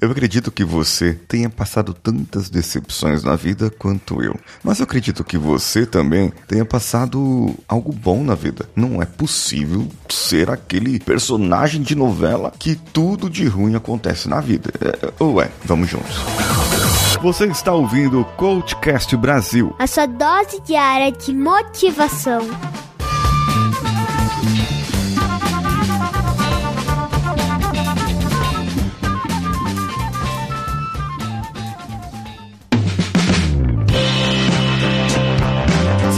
Eu acredito que você tenha passado tantas decepções na vida quanto eu. Mas eu acredito que você também tenha passado algo bom na vida. Não é possível ser aquele personagem de novela que tudo de ruim acontece na vida. É, ou é, vamos juntos. Você está ouvindo o Coachcast Brasil. A sua dose diária de motivação.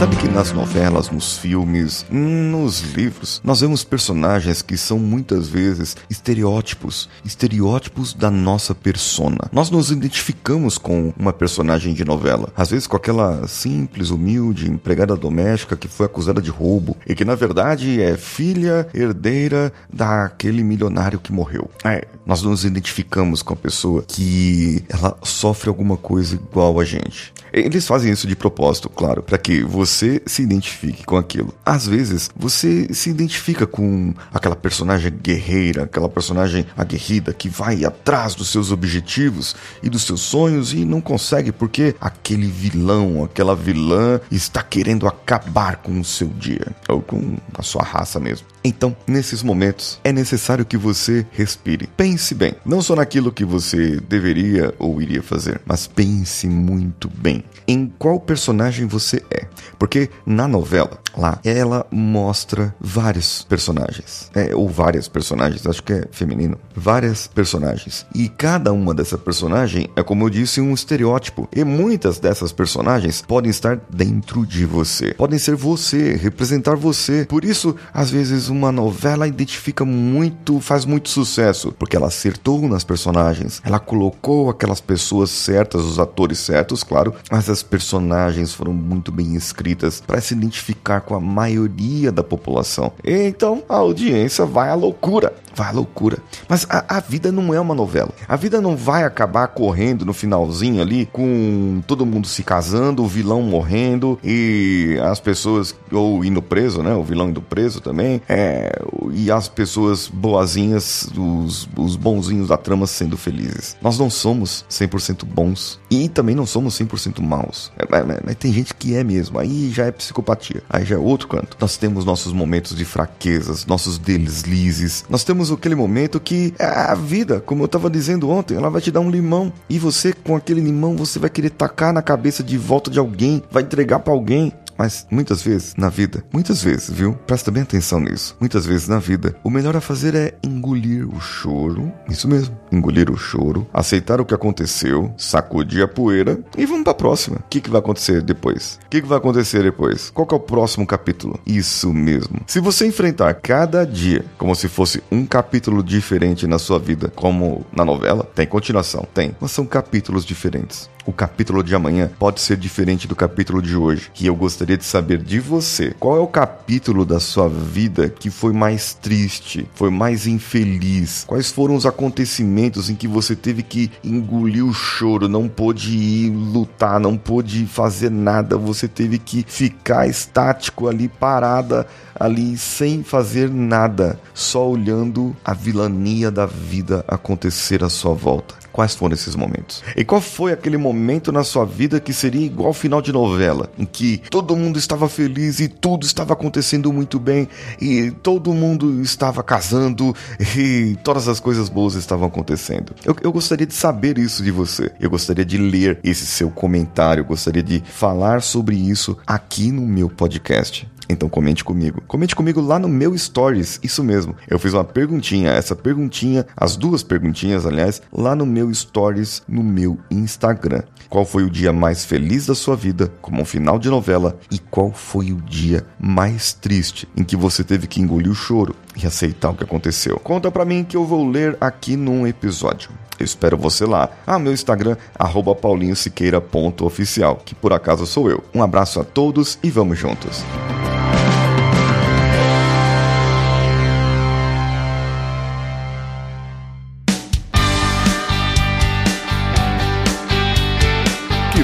Sabe que nas novelas, nos filmes, nos livros, nós vemos personagens que são muitas vezes estereótipos, estereótipos da nossa persona. Nós nos identificamos com uma personagem de novela, às vezes com aquela simples, humilde empregada doméstica que foi acusada de roubo e que na verdade é filha herdeira daquele milionário que morreu. É, nós nos identificamos com a pessoa que ela sofre alguma coisa igual a gente. Eles fazem isso de propósito, claro, para que você se identifique com aquilo. Às vezes, você se identifica com aquela personagem guerreira, aquela personagem aguerrida que vai atrás dos seus objetivos e dos seus sonhos e não consegue porque aquele vilão, aquela vilã está querendo acabar com o seu dia ou com a sua raça mesmo. Então, nesses momentos, é necessário que você respire. Pense bem, não só naquilo que você deveria ou iria fazer, mas pense muito bem em qual personagem você é. Porque na novela, lá, ela mostra vários personagens. É, ou várias personagens, acho que é feminino. Várias personagens. E cada uma dessa personagem é, como eu disse, um estereótipo. E muitas dessas personagens podem estar dentro de você. Podem ser você, representar você. Por isso, às vezes, uma novela identifica muito, faz muito sucesso. Porque ela acertou nas personagens. Ela colocou aquelas pessoas certas, os atores certos, claro. Mas as personagens foram muito bem escritas para se identificar com a maioria da população. Então a audiência vai à loucura. Vai à loucura. Mas a, a, vida não é uma novela. A vida não vai acabar correndo no finalzinho ali com todo mundo se casando, o vilão morrendo e as pessoas ou indo preso, né? O vilão indo preso também. É, e as pessoas boazinhas, os, os bonzinhos da trama sendo felizes. Nós não somos 100% bons e também não somos 100% maus. É, mas, mas tem gente que é mesmo. Aí já é psicopatia. Aí já é outro canto. Nós temos nossos momentos de fraquezas, nossos deslizes. Nós temos aquele momento que a vida, como eu estava dizendo ontem, ela vai te dar um limão e você com aquele limão você vai querer tacar na cabeça de volta de alguém, vai entregar para alguém. Mas muitas vezes na vida, muitas vezes, viu? Presta bem atenção nisso. Muitas vezes na vida, o melhor a fazer é engolir o choro. Isso mesmo, engolir o choro, aceitar o que aconteceu, sacudir a poeira e vamos para a próxima. O que, que vai acontecer depois? O que, que vai acontecer depois? Qual é o próximo capítulo? Isso mesmo. Se você enfrentar cada dia como se fosse um capítulo diferente na sua vida, como na novela, tem continuação, tem, mas são capítulos diferentes. O capítulo de amanhã pode ser diferente do capítulo de hoje. E eu gostaria de saber de você, qual é o capítulo da sua vida que foi mais triste, foi mais infeliz? Quais foram os acontecimentos em que você teve que engolir o choro, não pôde ir lutar, não pôde fazer nada, você teve que ficar estático ali parada ali sem fazer nada, só olhando a vilania da vida acontecer à sua volta. Quais foram esses momentos? E qual foi aquele momento na sua vida que seria igual final de novela, em que todo mundo estava feliz e tudo estava acontecendo muito bem e todo mundo estava casando e todas as coisas boas estavam acontecendo? Eu, eu gostaria de saber isso de você. Eu gostaria de ler esse seu comentário, eu gostaria de falar sobre isso aqui no meu podcast. Então comente comigo. Comente comigo lá no meu stories, isso mesmo. Eu fiz uma perguntinha, essa perguntinha, as duas perguntinhas, aliás, lá no meu stories no meu Instagram. Qual foi o dia mais feliz da sua vida, como um final de novela, e qual foi o dia mais triste em que você teve que engolir o choro e aceitar o que aconteceu? Conta pra mim que eu vou ler aqui num episódio. Eu espero você lá. Ah, meu Instagram, arroba paulinhosiqueira.oficial, que por acaso sou eu. Um abraço a todos e vamos juntos.